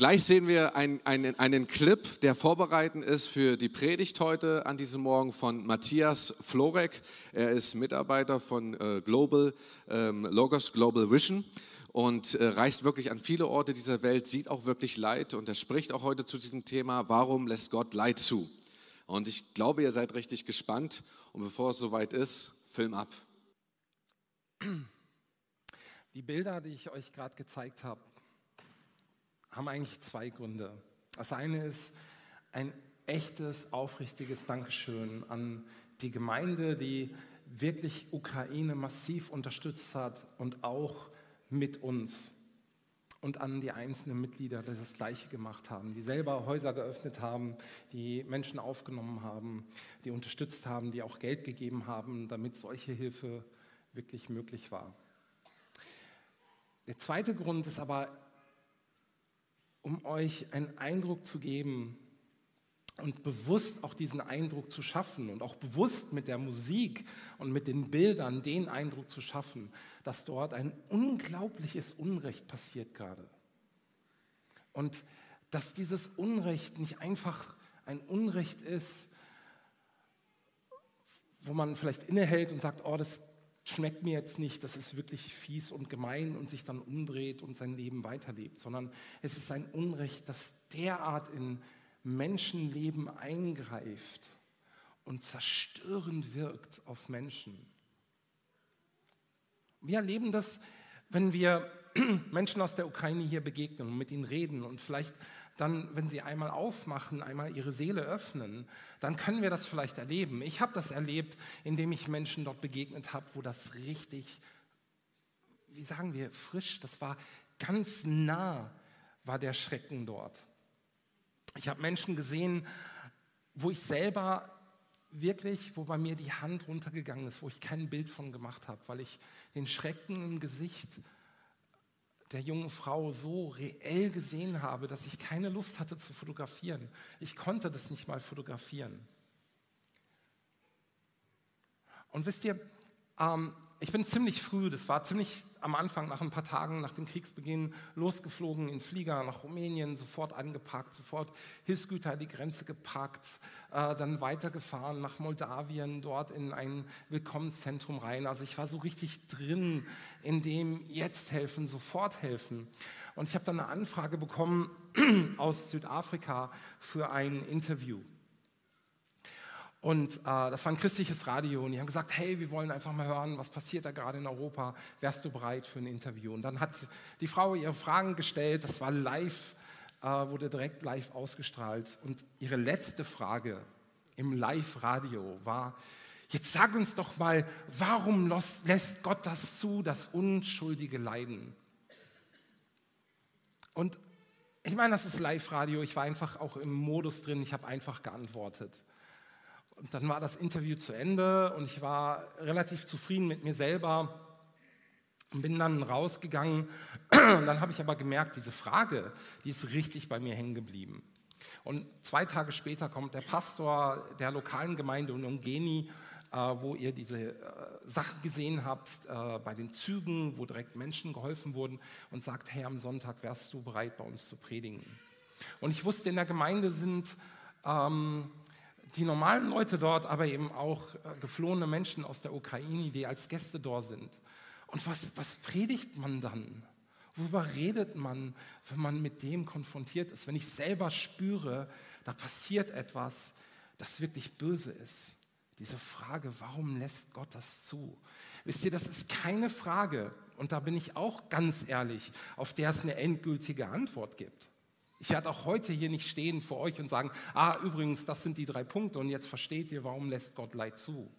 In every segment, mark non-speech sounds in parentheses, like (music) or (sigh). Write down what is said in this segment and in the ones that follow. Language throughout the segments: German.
Gleich sehen wir ein, einen, einen Clip, der vorbereitend ist für die Predigt heute an diesem Morgen von Matthias Florek. Er ist Mitarbeiter von äh, Global ähm, Logos Global Vision und äh, reist wirklich an viele Orte dieser Welt, sieht auch wirklich Leid und er spricht auch heute zu diesem Thema, warum lässt Gott Leid zu? Und ich glaube, ihr seid richtig gespannt und bevor es soweit ist, Film ab. Die Bilder, die ich euch gerade gezeigt habe, haben eigentlich zwei Gründe. Das eine ist ein echtes, aufrichtiges Dankeschön an die Gemeinde, die wirklich Ukraine massiv unterstützt hat und auch mit uns. Und an die einzelnen Mitglieder, die das Gleiche gemacht haben, die selber Häuser geöffnet haben, die Menschen aufgenommen haben, die unterstützt haben, die auch Geld gegeben haben, damit solche Hilfe wirklich möglich war. Der zweite Grund ist aber um euch einen Eindruck zu geben und bewusst auch diesen Eindruck zu schaffen und auch bewusst mit der Musik und mit den Bildern den Eindruck zu schaffen, dass dort ein unglaubliches Unrecht passiert gerade. Und dass dieses Unrecht nicht einfach ein Unrecht ist, wo man vielleicht innehält und sagt, oh, das schmeckt mir jetzt nicht, das ist wirklich fies und gemein und sich dann umdreht und sein Leben weiterlebt, sondern es ist ein Unrecht, das derart in Menschenleben eingreift und zerstörend wirkt auf Menschen. Wir erleben das, wenn wir (clears throat) Menschen aus der Ukraine hier begegnen und mit ihnen reden und vielleicht dann, wenn sie einmal aufmachen, einmal ihre Seele öffnen, dann können wir das vielleicht erleben. Ich habe das erlebt, indem ich Menschen dort begegnet habe, wo das richtig, wie sagen wir, frisch, das war ganz nah, war der Schrecken dort. Ich habe Menschen gesehen, wo ich selber wirklich, wo bei mir die Hand runtergegangen ist, wo ich kein Bild von gemacht habe, weil ich den Schrecken im Gesicht der jungen Frau so reell gesehen habe, dass ich keine Lust hatte zu fotografieren. Ich konnte das nicht mal fotografieren. Und wisst ihr, ähm, ich bin ziemlich früh, das war ziemlich am Anfang, nach ein paar Tagen nach dem Kriegsbeginn, losgeflogen in Flieger nach Rumänien, sofort angepackt, sofort Hilfsgüter an die Grenze gepackt, äh, dann weitergefahren nach Moldawien, dort in ein Willkommenszentrum rein. Also ich war so richtig drin in dem jetzt helfen, sofort helfen. Und ich habe dann eine Anfrage bekommen (clears throat) aus Südafrika für ein Interview. Und äh, das war ein christliches Radio und die haben gesagt, hey, wir wollen einfach mal hören, was passiert da gerade in Europa, wärst du bereit für ein Interview? Und dann hat die Frau ihre Fragen gestellt, das war live, äh, wurde direkt live ausgestrahlt. Und ihre letzte Frage im Live-Radio war, jetzt sag uns doch mal, warum lässt Gott das zu, das unschuldige Leiden? Und ich meine, das ist Live-Radio, ich war einfach auch im Modus drin, ich habe einfach geantwortet. Und dann war das Interview zu Ende und ich war relativ zufrieden mit mir selber und bin dann rausgegangen. Und dann habe ich aber gemerkt, diese Frage, die ist richtig bei mir hängen geblieben. Und zwei Tage später kommt der Pastor der lokalen Gemeinde in Ungeni, äh, wo ihr diese äh, Sachen gesehen habt, äh, bei den Zügen, wo direkt Menschen geholfen wurden, und sagt, hey, am Sonntag wärst du bereit, bei uns zu predigen. Und ich wusste, in der Gemeinde sind ähm, die normalen Leute dort, aber eben auch äh, geflohene Menschen aus der Ukraine, die als Gäste dort sind. Und was, was predigt man dann? Worüber redet man, wenn man mit dem konfrontiert ist? Wenn ich selber spüre, da passiert etwas, das wirklich böse ist. Diese Frage, warum lässt Gott das zu? Wisst ihr, das ist keine Frage, und da bin ich auch ganz ehrlich, auf der es eine endgültige Antwort gibt. Ich werde auch heute hier nicht stehen vor euch und sagen, ah, übrigens, das sind die drei Punkte und jetzt versteht ihr, warum lässt Gott Leid zu.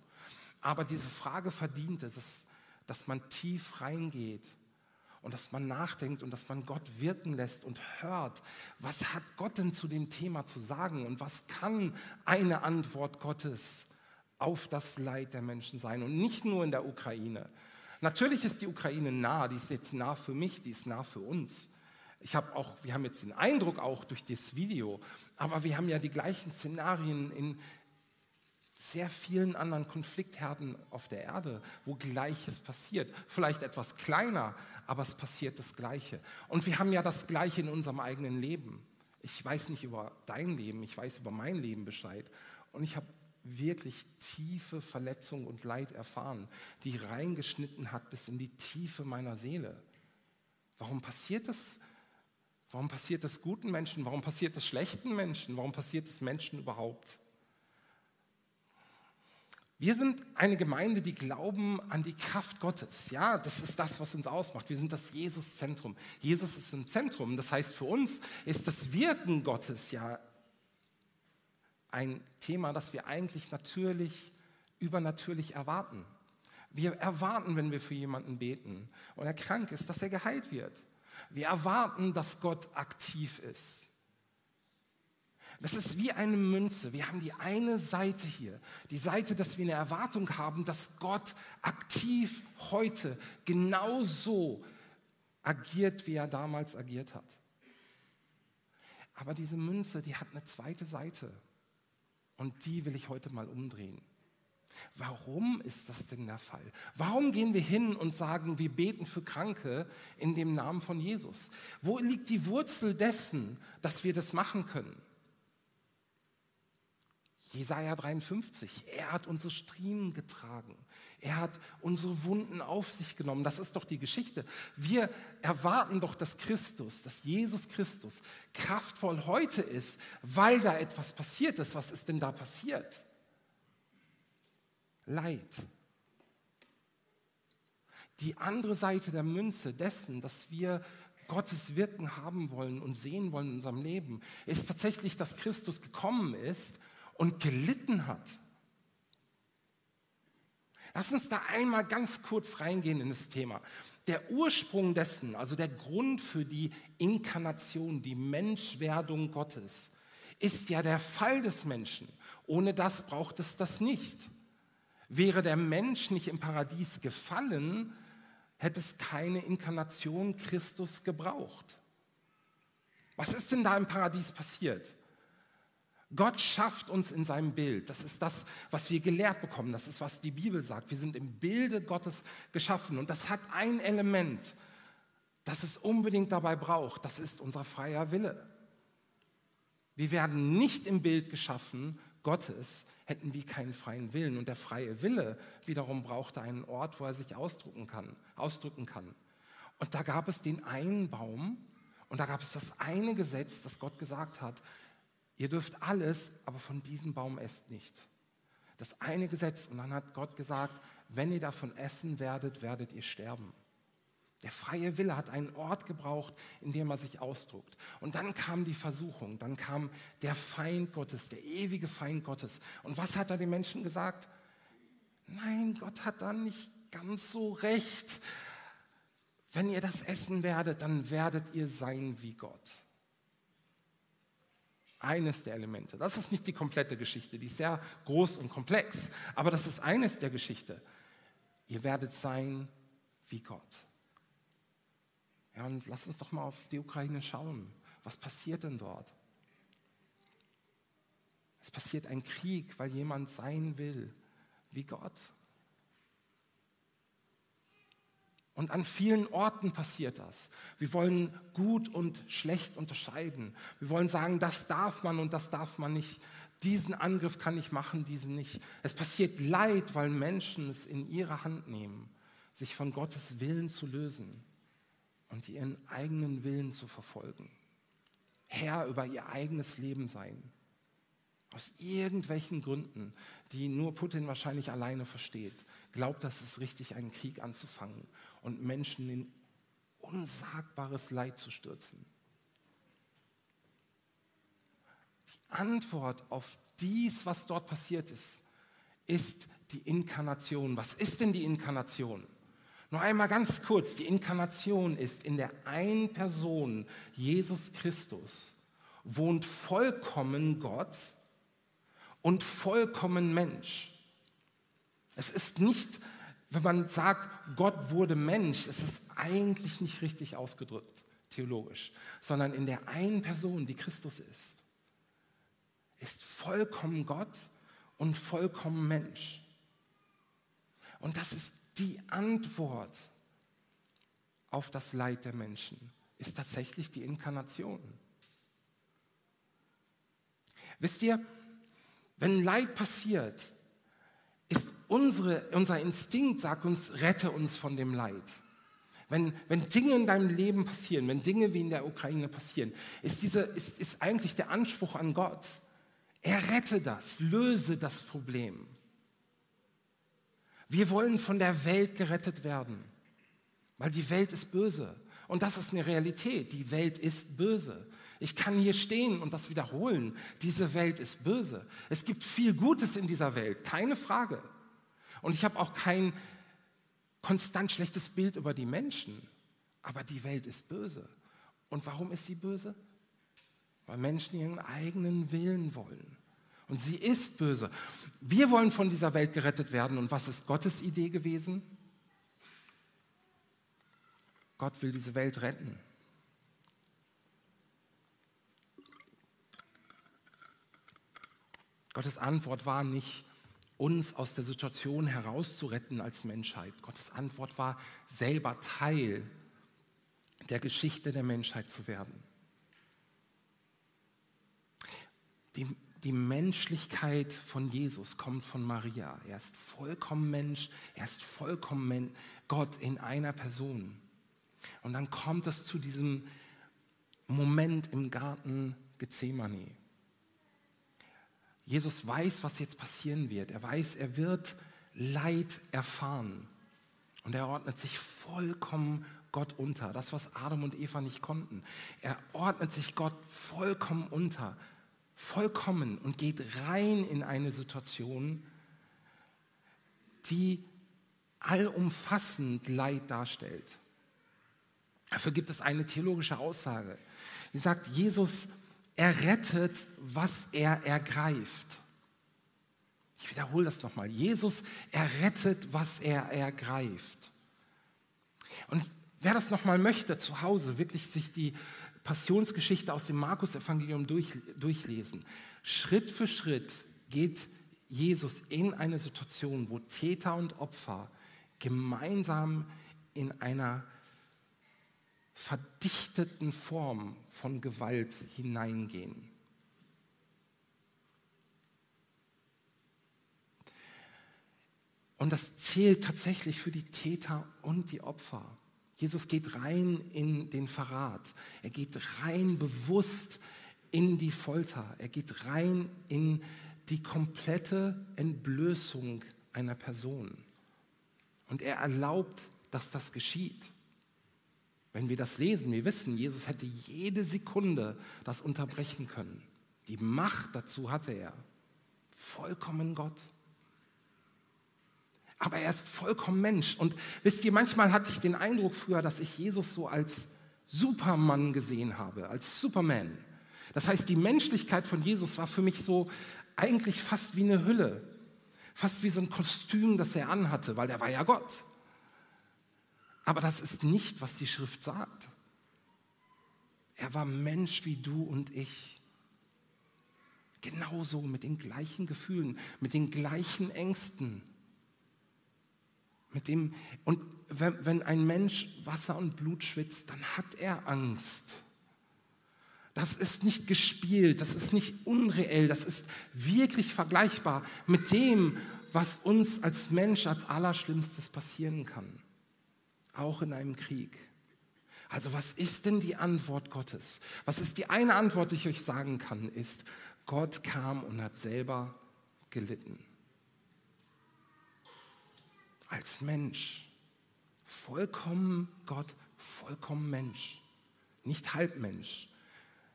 Aber diese Frage verdient es, dass, man tief reingeht und dass man nachdenkt und dass man Gott wirken lässt und hört, was hat Gott denn zu dem Thema zu sagen und was kann eine Antwort Gottes auf das Leid der Menschen sein und nicht nur in der Ukraine. Natürlich ist die Ukraine nah, die ist jetzt nah für mich, die ist nah für uns. Ich habe auch, wir haben jetzt den Eindruck auch durch das Video, aber wir haben ja die gleichen Szenarien in sehr vielen anderen Konfliktherden auf der Erde, wo Gleiches passiert. Vielleicht etwas kleiner, aber es passiert das Gleiche. Und wir haben ja das Gleiche in unserem eigenen Leben. Ich weiß nicht über dein Leben, ich weiß über mein Leben Bescheid. Und ich habe wirklich tiefe Verletzung und Leid erfahren, die reingeschnitten hat bis in die Tiefe meiner Seele. Warum passiert das? Warum passiert das guten Menschen? Warum passiert das schlechten Menschen? Warum passiert es Menschen überhaupt? Wir sind eine Gemeinde, die glauben an die Kraft Gottes. Ja, das ist das, was uns ausmacht. Wir sind das Jesus-Zentrum. Jesus ist im Zentrum. Das heißt, für uns ist das Wirken Gottes ja ein Thema, das wir eigentlich natürlich, übernatürlich erwarten. Wir erwarten, wenn wir für jemanden beten und er krank ist, dass er geheilt wird. Wir erwarten, dass Gott aktiv ist. Das ist wie eine Münze. Wir haben die eine Seite hier, die Seite, dass wir eine Erwartung haben, dass Gott aktiv heute genauso agiert, wie er damals agiert hat. Aber diese Münze, die hat eine zweite Seite. Und die will ich heute mal umdrehen. Warum ist das denn der Fall? Warum gehen wir hin und sagen, wir beten für Kranke in dem Namen von Jesus? Wo liegt die Wurzel dessen, dass wir das machen können? Jesaja 53, er hat unsere Striemen getragen. Er hat unsere Wunden auf sich genommen. Das ist doch die Geschichte. Wir erwarten doch, dass Christus, dass Jesus Christus kraftvoll heute ist, weil da etwas passiert ist. Was ist denn da passiert? Leid. Die andere Seite der Münze dessen, dass wir Gottes Wirken haben wollen und sehen wollen in unserem Leben, ist tatsächlich, dass Christus gekommen ist und gelitten hat. Lass uns da einmal ganz kurz reingehen in das Thema. Der Ursprung dessen, also der Grund für die Inkarnation, die Menschwerdung Gottes, ist ja der Fall des Menschen. Ohne das braucht es das nicht. Wäre der Mensch nicht im Paradies gefallen, hätte es keine Inkarnation Christus gebraucht. Was ist denn da im Paradies passiert? Gott schafft uns in seinem Bild. Das ist das, was wir gelehrt bekommen. Das ist, was die Bibel sagt. Wir sind im Bilde Gottes geschaffen. Und das hat ein Element, das es unbedingt dabei braucht. Das ist unser freier Wille. Wir werden nicht im Bild geschaffen Gottes, hätten wir keinen freien Willen. Und der freie Wille wiederum brauchte einen Ort, wo er sich ausdrücken kann. Ausdrücken kann. Und da gab es den einen Baum und da gab es das eine Gesetz, das Gott gesagt hat, Ihr dürft alles, aber von diesem Baum esst nicht. Das eine Gesetz. Und dann hat Gott gesagt, wenn ihr davon essen werdet, werdet ihr sterben. Der freie Wille hat einen Ort gebraucht, in dem er sich ausdruckt. Und dann kam die Versuchung, dann kam der Feind Gottes, der ewige Feind Gottes. Und was hat er den Menschen gesagt? Nein, Gott hat da nicht ganz so recht. Wenn ihr das essen werdet, dann werdet ihr sein wie Gott eines der Elemente. Das ist nicht die komplette Geschichte, die ist sehr groß und komplex, aber das ist eines der Geschichte. Ihr werdet sein wie Gott. Ja, und lass uns doch mal auf die Ukraine schauen. Was passiert denn dort? Es passiert ein Krieg, weil jemand sein will wie Gott. Und an vielen Orten passiert das. Wir wollen gut und schlecht unterscheiden. Wir wollen sagen, das darf man und das darf man nicht. Diesen Angriff kann ich machen, diesen nicht. Es passiert Leid, weil Menschen es in ihre Hand nehmen, sich von Gottes Willen zu lösen und ihren eigenen Willen zu verfolgen. Herr über ihr eigenes Leben sein. Aus irgendwelchen Gründen, die nur Putin wahrscheinlich alleine versteht, glaubt, dass es richtig, einen Krieg anzufangen und Menschen in unsagbares Leid zu stürzen. Die Antwort auf dies, was dort passiert ist, ist die Inkarnation. Was ist denn die Inkarnation? Nur einmal ganz kurz, die Inkarnation ist in der einen Person, Jesus Christus, wohnt vollkommen Gott und vollkommen Mensch. Es ist nicht wenn man sagt, Gott wurde Mensch, ist es eigentlich nicht richtig ausgedrückt, theologisch, sondern in der einen Person, die Christus ist, ist vollkommen Gott und vollkommen Mensch. Und das ist die Antwort auf das Leid der Menschen, ist tatsächlich die Inkarnation. Wisst ihr, wenn Leid passiert, ist unsere, unser Instinkt, sagt uns, rette uns von dem Leid. Wenn, wenn Dinge in deinem Leben passieren, wenn Dinge wie in der Ukraine passieren, ist, diese, ist, ist eigentlich der Anspruch an Gott, er rette das, löse das Problem. Wir wollen von der Welt gerettet werden, weil die Welt ist böse. Und das ist eine Realität. Die Welt ist böse. Ich kann hier stehen und das wiederholen. Diese Welt ist böse. Es gibt viel Gutes in dieser Welt, keine Frage. Und ich habe auch kein konstant schlechtes Bild über die Menschen. Aber die Welt ist böse. Und warum ist sie böse? Weil Menschen ihren eigenen Willen wollen. Und sie ist böse. Wir wollen von dieser Welt gerettet werden. Und was ist Gottes Idee gewesen? Gott will diese Welt retten. Gottes Antwort war nicht, uns aus der Situation herauszuretten als Menschheit. Gottes Antwort war, selber Teil der Geschichte der Menschheit zu werden. Die, die Menschlichkeit von Jesus kommt von Maria. Er ist vollkommen Mensch, er ist vollkommen Gott in einer Person. Und dann kommt es zu diesem Moment im Garten Gethsemane. Jesus weiß, was jetzt passieren wird. Er weiß, er wird Leid erfahren. Und er ordnet sich vollkommen Gott unter. Das, was Adam und Eva nicht konnten. Er ordnet sich Gott vollkommen unter vollkommen und geht rein in eine Situation, die allumfassend Leid darstellt. Dafür gibt es eine theologische Aussage, die sagt, Jesus errettet, was er ergreift. Ich wiederhole das nochmal. Jesus errettet, was er ergreift. Und wer das nochmal möchte, zu Hause wirklich sich die Passionsgeschichte aus dem Markus-Evangelium durch, durchlesen. Schritt für Schritt geht Jesus in eine Situation, wo Täter und Opfer gemeinsam in einer verdichteten Form von Gewalt hineingehen. Und das zählt tatsächlich für die Täter und die Opfer. Jesus geht rein in den Verrat. Er geht rein bewusst in die Folter. Er geht rein in die komplette Entblößung einer Person. Und er erlaubt, dass das geschieht. Wenn wir das lesen, wir wissen, Jesus hätte jede Sekunde das unterbrechen können. Die Macht dazu hatte er. Vollkommen Gott aber er ist vollkommen Mensch. Und wisst ihr, manchmal hatte ich den Eindruck früher, dass ich Jesus so als Supermann gesehen habe, als Superman. Das heißt, die Menschlichkeit von Jesus war für mich so eigentlich fast wie eine Hülle, fast wie so ein Kostüm, das er anhatte, weil er war ja Gott. Aber das ist nicht, was die Schrift sagt. Er war Mensch wie du und ich. Genauso mit den gleichen Gefühlen, mit den gleichen Ängsten. Mit dem, und wenn, wenn ein Mensch Wasser und Blut schwitzt, dann hat er Angst. Das ist nicht gespielt, das ist nicht unreell, das ist wirklich vergleichbar mit dem, was uns als Mensch als Allerschlimmstes passieren kann. Auch in einem Krieg. Also was ist denn die Antwort Gottes? Was ist die eine Antwort, die ich euch sagen kann, ist, Gott kam und hat selber gelitten als Mensch. Vollkommen Gott, vollkommen Mensch. Nicht Halbmensch,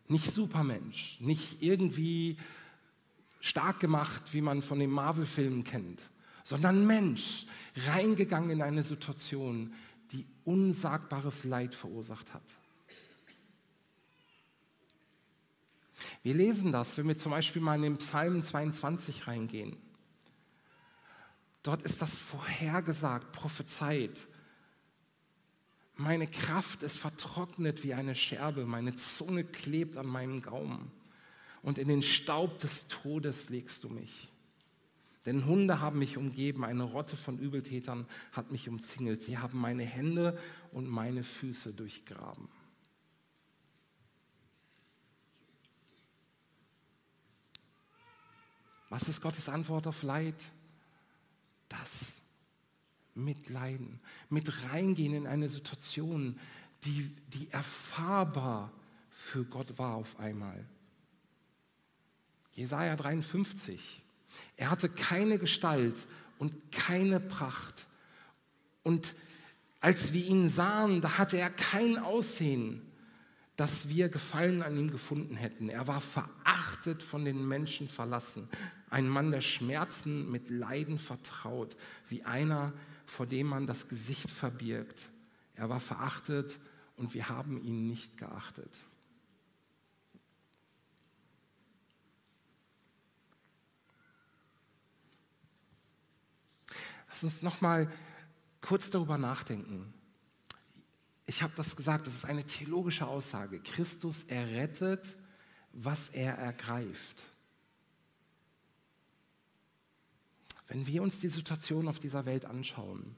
nicht Supermensch, nicht irgendwie stark gemacht, wie man von den Marvel-Filmen kennt, sondern Mensch, reingegangen in eine Situation, die unsagbares Leid verursacht hat. Wir lesen das, wenn wir zum Beispiel mal in den Psalm 22 reingehen. Dort ist das vorhergesagt, prophezeit. Meine Kraft ist vertrocknet wie eine Scherbe, meine Zunge klebt an meinem Gaumen und in den Staub des Todes legst du mich. Denn Hunde haben mich umgeben, eine Rotte von Übeltätern hat mich umzingelt. Sie haben meine Hände und meine Füße durchgraben. Was ist Gottes Antwort auf Leid? Das mitleiden, mit reingehen in eine Situation, die, die erfahrbar für Gott war auf einmal. Jesaja 53. Er hatte keine Gestalt und keine Pracht. Und als wir ihn sahen, da hatte er kein Aussehen, dass wir Gefallen an ihm gefunden hätten. Er war verachtet von den Menschen verlassen. Ein Mann der Schmerzen mit Leiden vertraut, wie einer, vor dem man das Gesicht verbirgt. Er war verachtet und wir haben ihn nicht geachtet. Lass uns noch mal kurz darüber nachdenken. Ich habe das gesagt, das ist eine theologische Aussage. Christus errettet, was er ergreift. Wenn wir uns die Situation auf dieser Welt anschauen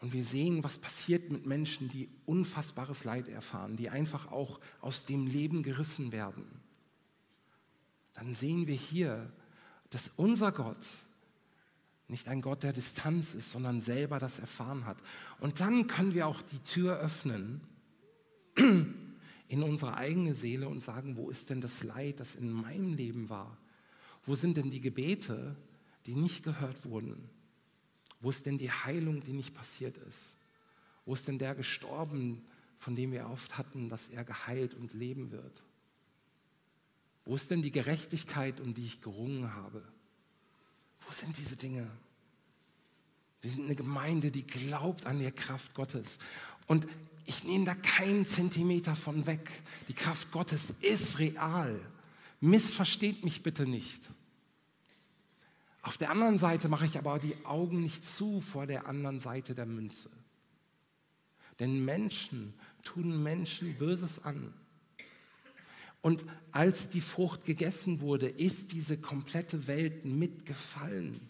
und wir sehen, was passiert mit Menschen, die unfassbares Leid erfahren, die einfach auch aus dem Leben gerissen werden, dann sehen wir hier, dass unser Gott nicht ein Gott der Distanz ist, sondern selber das erfahren hat. Und dann können wir auch die Tür öffnen in unsere eigene Seele und sagen, wo ist denn das Leid, das in meinem Leben war? Wo sind denn die Gebete, die nicht gehört wurden? Wo ist denn die Heilung, die nicht passiert ist? Wo ist denn der gestorben, von dem wir oft hatten, dass er geheilt und leben wird? Wo ist denn die Gerechtigkeit, um die ich gerungen habe? Wo sind diese Dinge? Wir sind eine Gemeinde, die glaubt an die Kraft Gottes. Und ich nehme da keinen Zentimeter von weg. Die Kraft Gottes ist real. Missversteht mich bitte nicht. Auf der anderen Seite mache ich aber die Augen nicht zu vor der anderen Seite der Münze. Denn Menschen tun Menschen Böses an. Und als die Frucht gegessen wurde, ist diese komplette Welt mitgefallen.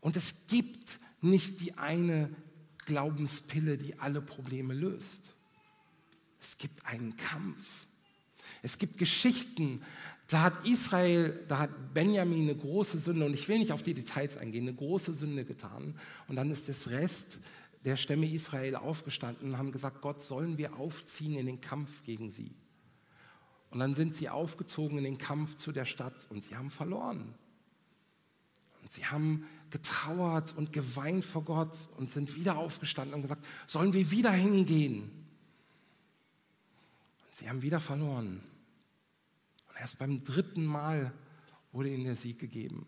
Und es gibt nicht die eine Glaubenspille, die alle Probleme löst. Es gibt einen Kampf. Es gibt Geschichten, da hat Israel, da hat Benjamin eine große Sünde, und ich will nicht auf die Details eingehen, eine große Sünde getan. Und dann ist das Rest der Stämme Israel aufgestanden und haben gesagt, Gott, sollen wir aufziehen in den Kampf gegen sie? Und dann sind sie aufgezogen in den Kampf zu der Stadt und sie haben verloren. Und sie haben getrauert und geweint vor Gott und sind wieder aufgestanden und gesagt, sollen wir wieder hingehen? Und sie haben wieder verloren. Erst beim dritten Mal wurde ihnen der Sieg gegeben.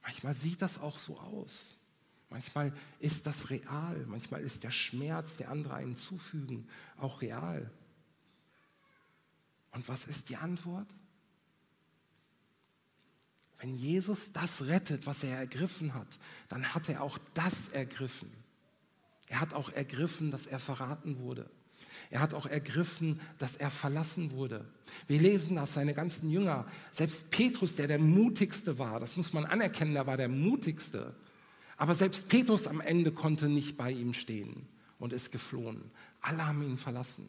Manchmal sieht das auch so aus. Manchmal ist das real, manchmal ist der Schmerz, der andere einen zufügen, auch real. Und was ist die Antwort? Wenn Jesus das rettet, was er ergriffen hat, dann hat er auch das ergriffen. Er hat auch ergriffen, dass er verraten wurde. Er hat auch ergriffen, dass er verlassen wurde. Wir lesen das, seine ganzen Jünger, selbst Petrus, der der mutigste war, das muss man anerkennen, er war der mutigste, aber selbst Petrus am Ende konnte nicht bei ihm stehen und ist geflohen. Alle haben ihn verlassen.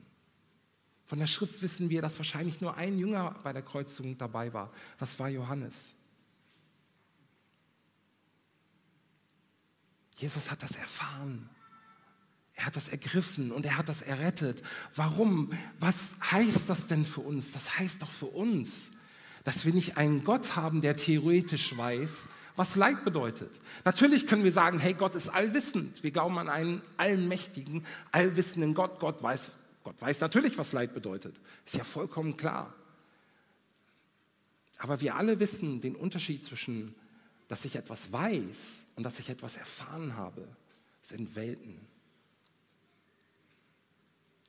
Von der Schrift wissen wir, dass wahrscheinlich nur ein Jünger bei der Kreuzung dabei war. Das war Johannes. Jesus hat das erfahren. Er hat das ergriffen und er hat das errettet. Warum? Was heißt das denn für uns? Das heißt doch für uns, dass wir nicht einen Gott haben, der theoretisch weiß, was Leid bedeutet. Natürlich können wir sagen, hey, Gott ist allwissend. Wir glauben an einen allmächtigen, allwissenden Gott. Gott weiß, Gott weiß natürlich, was Leid bedeutet. Ist ja vollkommen klar. Aber wir alle wissen den Unterschied zwischen, dass ich etwas weiß und dass ich etwas erfahren habe, sind Welten.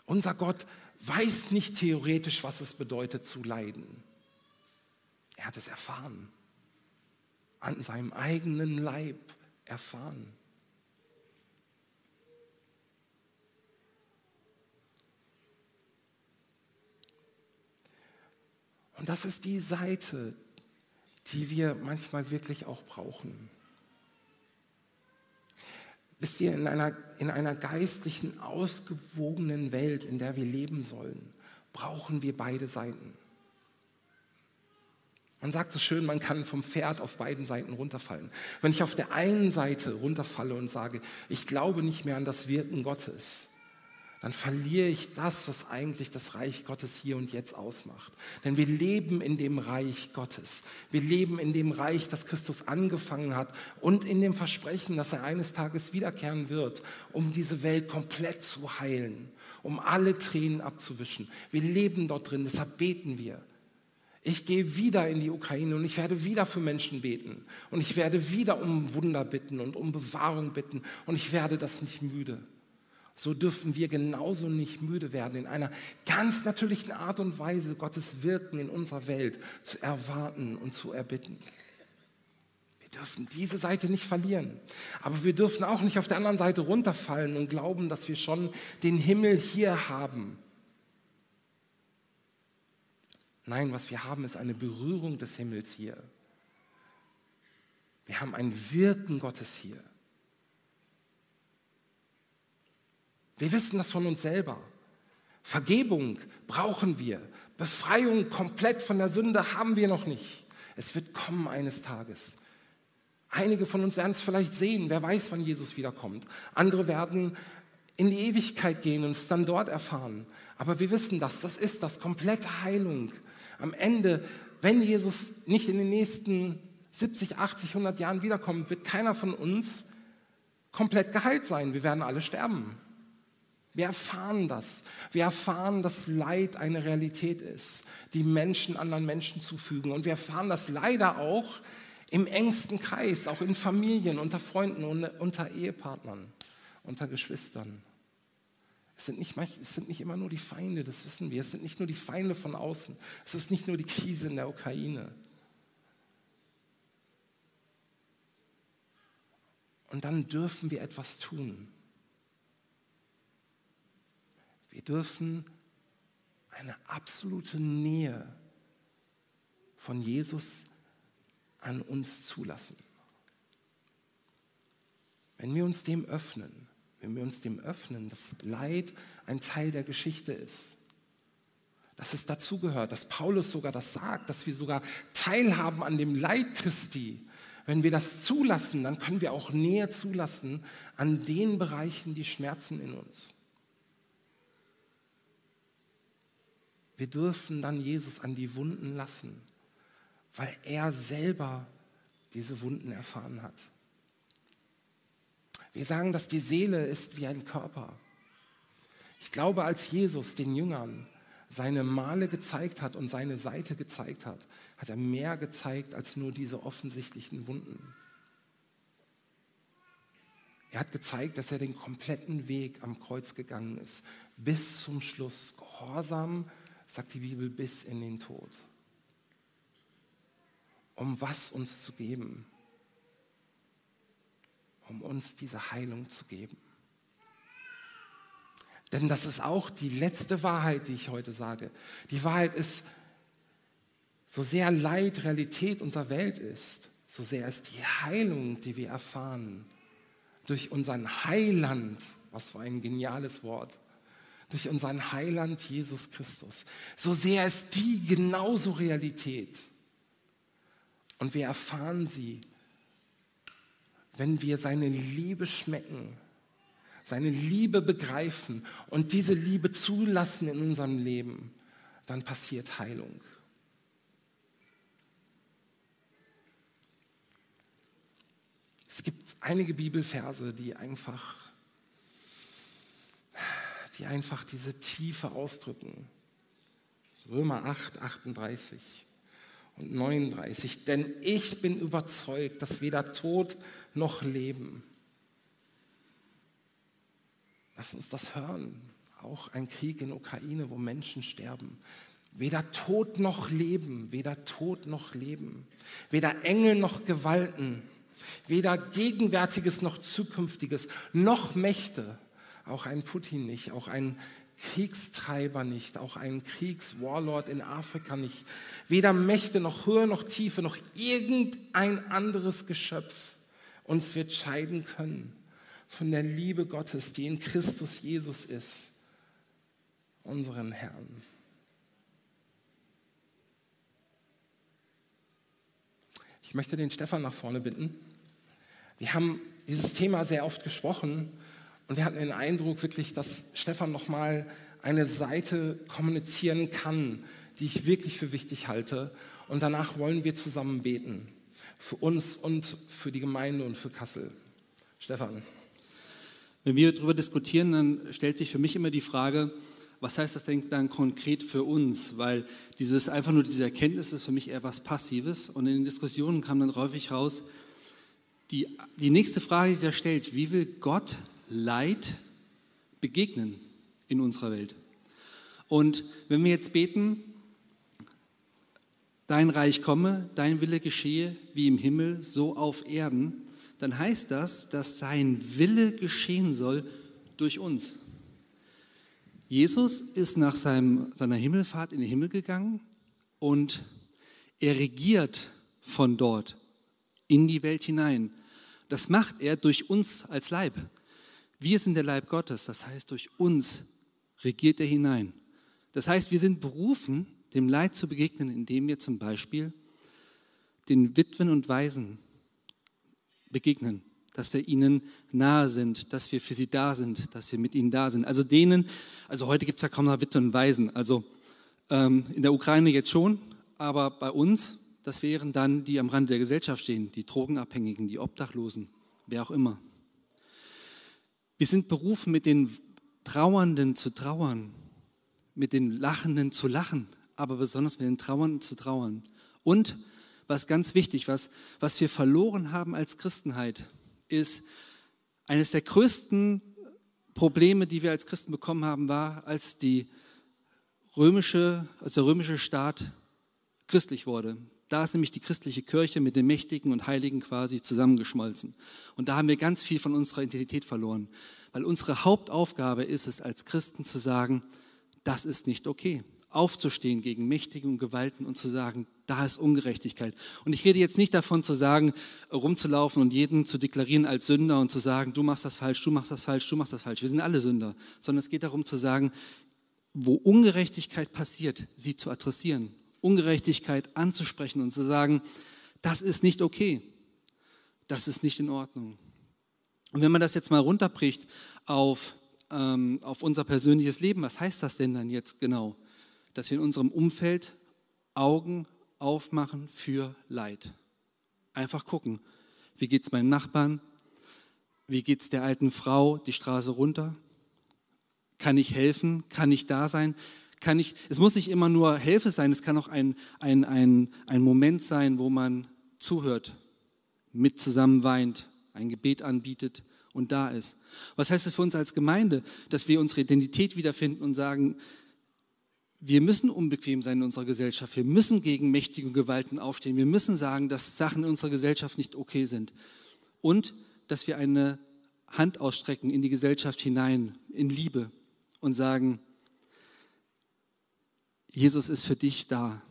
Unser Gott weiß nicht theoretisch, was es bedeutet zu leiden. Er hat es erfahren an seinem eigenen Leib erfahren. Und das ist die Seite, die wir manchmal wirklich auch brauchen. Wisst ihr, in einer, in einer geistlichen, ausgewogenen Welt, in der wir leben sollen, brauchen wir beide Seiten. Man sagt so schön, man kann vom Pferd auf beiden Seiten runterfallen. Wenn ich auf der einen Seite runterfalle und sage, ich glaube nicht mehr an das Wirken Gottes, dann verliere ich das, was eigentlich das Reich Gottes hier und jetzt ausmacht. Denn wir leben in dem Reich Gottes. Wir leben in dem Reich, das Christus angefangen hat und in dem Versprechen, dass er eines Tages wiederkehren wird, um diese Welt komplett zu heilen, um alle Tränen abzuwischen. Wir leben dort drin, deshalb beten wir. Ich gehe wieder in die Ukraine und ich werde wieder für Menschen beten und ich werde wieder um Wunder bitten und um Bewahrung bitten und ich werde das nicht müde so dürfen wir genauso nicht müde werden, in einer ganz natürlichen Art und Weise Gottes Wirken in unserer Welt zu erwarten und zu erbitten. Wir dürfen diese Seite nicht verlieren, aber wir dürfen auch nicht auf der anderen Seite runterfallen und glauben, dass wir schon den Himmel hier haben. Nein, was wir haben, ist eine Berührung des Himmels hier. Wir haben ein Wirken Gottes hier. Wir wissen das von uns selber. Vergebung brauchen wir. Befreiung komplett von der Sünde haben wir noch nicht. Es wird kommen eines Tages. Einige von uns werden es vielleicht sehen, wer weiß, wann Jesus wiederkommt. Andere werden in die Ewigkeit gehen und es dann dort erfahren. Aber wir wissen das, das ist das, komplette Heilung. Am Ende, wenn Jesus nicht in den nächsten 70, 80, 100 Jahren wiederkommt, wird keiner von uns komplett geheilt sein. Wir werden alle sterben. Wir erfahren das. Wir erfahren, dass Leid eine Realität ist, die Menschen anderen Menschen zufügen. Und wir erfahren das leider auch im engsten Kreis, auch in Familien, unter Freunden, unter Ehepartnern, unter Geschwistern. Es sind, nicht, es sind nicht immer nur die Feinde, das wissen wir. Es sind nicht nur die Feinde von außen. Es ist nicht nur die Krise in der Ukraine. Und dann dürfen wir etwas tun. Wir dürfen eine absolute Nähe von Jesus an uns zulassen. Wenn wir uns dem öffnen, wenn wir uns dem öffnen, dass Leid ein Teil der Geschichte ist, dass es dazugehört, dass Paulus sogar das sagt, dass wir sogar teilhaben an dem Leid Christi. Wenn wir das zulassen, dann können wir auch Nähe zulassen an den Bereichen, die schmerzen in uns. Wir dürfen dann Jesus an die Wunden lassen, weil er selber diese Wunden erfahren hat. Wir sagen, dass die Seele ist wie ein Körper. Ich glaube, als Jesus den Jüngern seine Male gezeigt hat und seine Seite gezeigt hat, hat er mehr gezeigt als nur diese offensichtlichen Wunden. Er hat gezeigt, dass er den kompletten Weg am Kreuz gegangen ist, bis zum Schluss, gehorsam sagt die Bibel, bis in den Tod. Um was uns zu geben? Um uns diese Heilung zu geben. Denn das ist auch die letzte Wahrheit, die ich heute sage. Die Wahrheit ist, so sehr Leid Realität unserer Welt ist, so sehr ist die Heilung, die wir erfahren, durch unseren Heiland, was für ein geniales Wort, durch unseren Heiland Jesus Christus. So sehr ist die genauso Realität. Und wir erfahren sie, wenn wir seine Liebe schmecken, seine Liebe begreifen und diese Liebe zulassen in unserem Leben, dann passiert Heilung. Es gibt einige Bibelverse, die einfach die einfach diese Tiefe ausdrücken. Römer 8, 38 und 39. Denn ich bin überzeugt, dass weder Tod noch Leben. Lass uns das hören. Auch ein Krieg in Ukraine, wo Menschen sterben. Weder Tod noch Leben, weder Tod noch Leben, weder Engel noch Gewalten, weder Gegenwärtiges noch Zukünftiges, noch Mächte, auch ein Putin nicht, auch ein Kriegstreiber nicht, auch ein Kriegswarlord in Afrika nicht, weder Mächte noch Höhe noch Tiefe noch irgendein anderes Geschöpf uns wird scheiden können von der Liebe Gottes, die in Christus Jesus ist, unseren Herrn. Ich möchte den Stefan nach vorne bitten. Wir haben dieses Thema sehr oft gesprochen und wir hatten den Eindruck wirklich, dass Stefan nochmal eine Seite kommunizieren kann, die ich wirklich für wichtig halte. Und danach wollen wir zusammen beten. Für uns und für die Gemeinde und für Kassel. Stefan. Wenn wir darüber diskutieren, dann stellt sich für mich immer die Frage, was heißt das denn dann konkret für uns? Weil dieses einfach nur diese Erkenntnis ist für mich eher was Passives. Und in den Diskussionen kam dann häufig raus, die, die nächste Frage, die sich stellt, wie will Gott Leid begegnen in unserer Welt. Und wenn wir jetzt beten, dein Reich komme, dein Wille geschehe, wie im Himmel, so auf Erden, dann heißt das, dass sein Wille geschehen soll durch uns. Jesus ist nach seinem, seiner Himmelfahrt in den Himmel gegangen und er regiert von dort in die Welt hinein. Das macht er durch uns als Leib. Wir sind der Leib Gottes, das heißt, durch uns regiert er hinein. Das heißt, wir sind berufen, dem Leid zu begegnen, indem wir zum Beispiel den Witwen und Waisen begegnen, dass wir ihnen nahe sind, dass wir für sie da sind, dass wir mit ihnen da sind. Also denen, also heute gibt es ja kaum noch Witwen und Waisen, also ähm, in der Ukraine jetzt schon, aber bei uns, das wären dann die am Rande der Gesellschaft stehen, die Drogenabhängigen, die Obdachlosen, wer auch immer. Wir sind berufen, mit den Trauernden zu trauern, mit den Lachenden zu lachen, aber besonders mit den Trauernden zu trauern. Und was ganz wichtig, was, was wir verloren haben als Christenheit, ist eines der größten Probleme, die wir als Christen bekommen haben, war, als die römische, als der römische Staat christlich wurde. Da ist nämlich die christliche Kirche mit den Mächtigen und Heiligen quasi zusammengeschmolzen. Und da haben wir ganz viel von unserer Identität verloren. Weil unsere Hauptaufgabe ist es, als Christen zu sagen, das ist nicht okay. Aufzustehen gegen Mächtige und Gewalten und zu sagen, da ist Ungerechtigkeit. Und ich rede jetzt nicht davon zu sagen, rumzulaufen und jeden zu deklarieren als Sünder und zu sagen, du machst das falsch, du machst das falsch, du machst das falsch. Wir sind alle Sünder. Sondern es geht darum zu sagen, wo Ungerechtigkeit passiert, sie zu adressieren Ungerechtigkeit anzusprechen und zu sagen, das ist nicht okay, das ist nicht in Ordnung. Und wenn man das jetzt mal runterbricht auf, ähm, auf unser persönliches Leben, was heißt das denn dann jetzt genau? Dass wir in unserem Umfeld Augen aufmachen für Leid. Einfach gucken, wie geht es meinen Nachbarn, wie geht es der alten Frau die Straße runter? Kann ich helfen? Kann ich da sein? Kann ich, es muss nicht immer nur Hilfe sein, es kann auch ein, ein, ein, ein Moment sein, wo man zuhört, mit zusammen weint, ein Gebet anbietet und da ist. Was heißt es für uns als Gemeinde, dass wir unsere Identität wiederfinden und sagen, wir müssen unbequem sein in unserer Gesellschaft, wir müssen gegen mächtige Gewalten aufstehen, wir müssen sagen, dass Sachen in unserer Gesellschaft nicht okay sind und dass wir eine Hand ausstrecken in die Gesellschaft hinein, in Liebe und sagen, Jesus ist für dich da.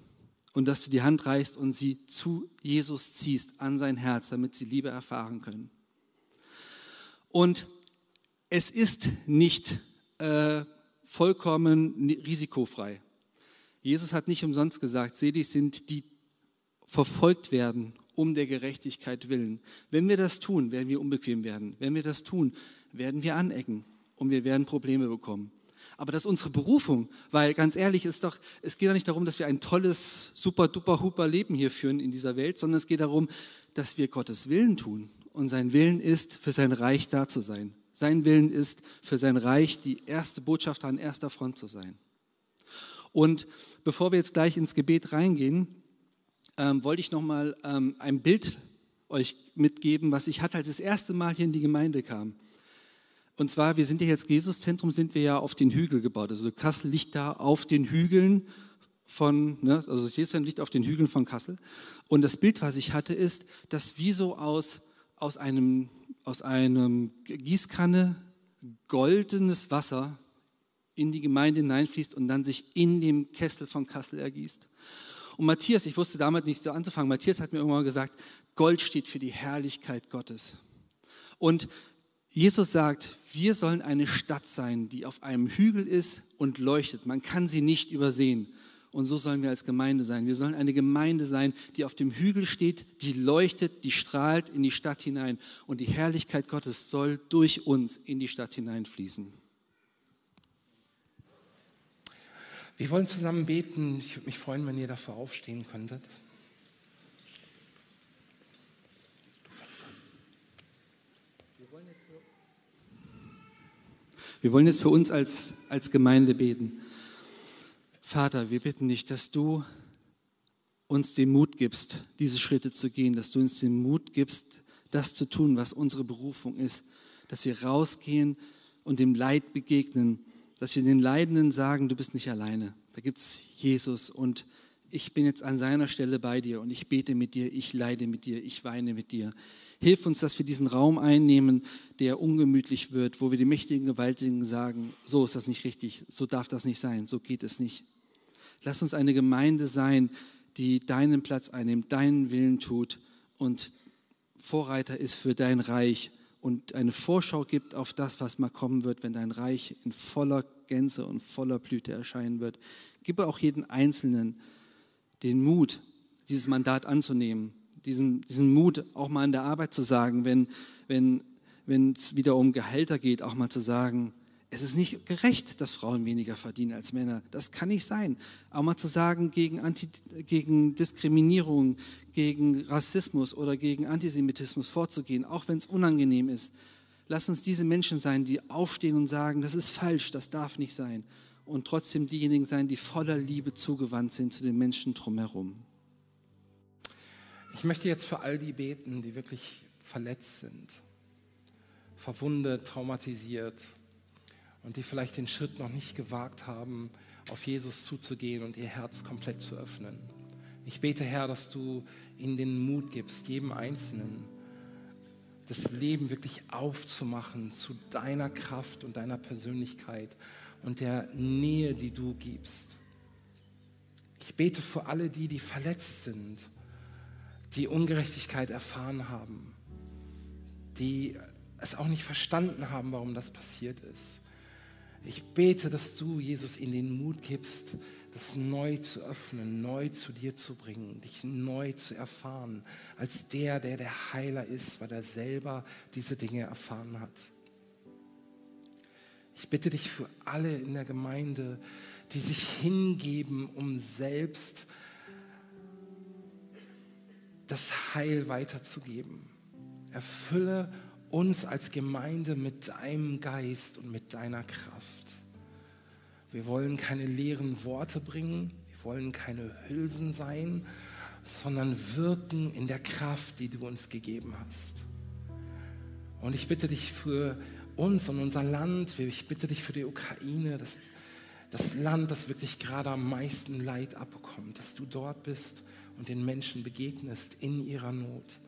Und dass du die Hand reichst und sie zu Jesus ziehst, an sein Herz, damit sie Liebe erfahren können. Und es ist nicht äh, vollkommen risikofrei. Jesus hat nicht umsonst gesagt, selig sind die verfolgt werden um der Gerechtigkeit willen. Wenn wir das tun, werden wir unbequem werden. Wenn wir das tun, werden wir anecken und wir werden Probleme bekommen. Aber das ist unsere Berufung, weil ganz ehrlich ist doch, es geht doch nicht darum, dass wir ein tolles, super, duper, huper Leben hier führen in dieser Welt, sondern es geht darum, dass wir Gottes Willen tun. Und sein Willen ist, für sein Reich da zu sein. Sein Willen ist, für sein Reich die erste Botschafter an erster Front zu sein. Und bevor wir jetzt gleich ins Gebet reingehen, ähm, wollte ich nochmal ähm, ein Bild euch mitgeben, was ich hatte, als ich das erste Mal hier in die Gemeinde kam. Und zwar, wir sind ja jetzt, Jesus-Zentrum sind wir ja auf den Hügel gebaut. Also Kassel liegt da auf den Hügeln von, ne, also das Jesus-Zentrum liegt auf den Hügeln von Kassel. Und das Bild, was ich hatte, ist, dass wie so aus, aus einem, aus einem Gießkanne goldenes Wasser in die Gemeinde hineinfließt und dann sich in dem Kessel von Kassel ergießt. Und Matthias, ich wusste damals nicht so anzufangen, Matthias hat mir irgendwann gesagt, Gold steht für die Herrlichkeit Gottes. Und Jesus sagt, wir sollen eine Stadt sein, die auf einem Hügel ist und leuchtet. Man kann sie nicht übersehen. Und so sollen wir als Gemeinde sein. Wir sollen eine Gemeinde sein, die auf dem Hügel steht, die leuchtet, die strahlt in die Stadt hinein. Und die Herrlichkeit Gottes soll durch uns in die Stadt hineinfließen. Wir wollen zusammen beten. Ich würde mich freuen, wenn ihr dafür aufstehen könntet. Wir wollen jetzt für uns als, als Gemeinde beten. Vater, wir bitten dich, dass du uns den Mut gibst, diese Schritte zu gehen, dass du uns den Mut gibst, das zu tun, was unsere Berufung ist, dass wir rausgehen und dem Leid begegnen, dass wir den Leidenden sagen, du bist nicht alleine, da gibt es Jesus und ich bin jetzt an seiner Stelle bei dir und ich bete mit dir, ich leide mit dir, ich weine mit dir. Hilf uns, dass wir diesen Raum einnehmen, der ungemütlich wird, wo wir die mächtigen Gewaltigen sagen, so ist das nicht richtig, so darf das nicht sein, so geht es nicht. Lass uns eine Gemeinde sein, die deinen Platz einnimmt, deinen Willen tut und Vorreiter ist für dein Reich und eine Vorschau gibt auf das, was mal kommen wird, wenn dein Reich in voller Gänze und voller Blüte erscheinen wird. Gib auch jeden Einzelnen den Mut, dieses Mandat anzunehmen, diesen, diesen Mut, auch mal an der Arbeit zu sagen, wenn, wenn, wenn es wieder um Gehälter geht, auch mal zu sagen, es ist nicht gerecht, dass Frauen weniger verdienen als Männer. Das kann nicht sein. Auch mal zu sagen, gegen, Anti, gegen Diskriminierung, gegen Rassismus oder gegen Antisemitismus vorzugehen, auch wenn es unangenehm ist. Lass uns diese Menschen sein, die aufstehen und sagen, das ist falsch, das darf nicht sein. Und trotzdem diejenigen sein, die voller Liebe zugewandt sind zu den Menschen drumherum. Ich möchte jetzt für all die beten, die wirklich verletzt sind, verwundet, traumatisiert, und die vielleicht den Schritt noch nicht gewagt haben, auf Jesus zuzugehen und ihr Herz komplett zu öffnen. Ich bete, Herr, dass du ihnen den Mut gibst, jedem Einzelnen, das Leben wirklich aufzumachen zu deiner Kraft und deiner Persönlichkeit und der Nähe, die du gibst. Ich bete für alle die, die verletzt sind, die Ungerechtigkeit erfahren haben, die es auch nicht verstanden haben, warum das passiert ist. Ich bete, dass du, Jesus, in den Mut gibst, das neu zu öffnen, neu zu dir zu bringen, dich neu zu erfahren, als der, der der Heiler ist, weil er selber diese Dinge erfahren hat. Ich bitte dich für alle in der Gemeinde, die sich hingeben, um selbst das Heil weiterzugeben. Erfülle uns als Gemeinde mit deinem Geist und mit deiner Kraft. Wir wollen keine leeren Worte bringen, wir wollen keine Hülsen sein, sondern wirken in der Kraft, die du uns gegeben hast. Und ich bitte dich für uns und unser Land, ich bitte dich für die Ukraine, das, das Land, das wirklich gerade am meisten Leid abbekommt, dass du dort bist und den Menschen begegnest in ihrer Not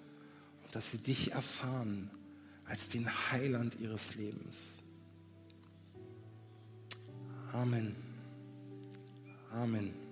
und dass sie dich erfahren als den Heiland ihres Lebens. Amen. Amen.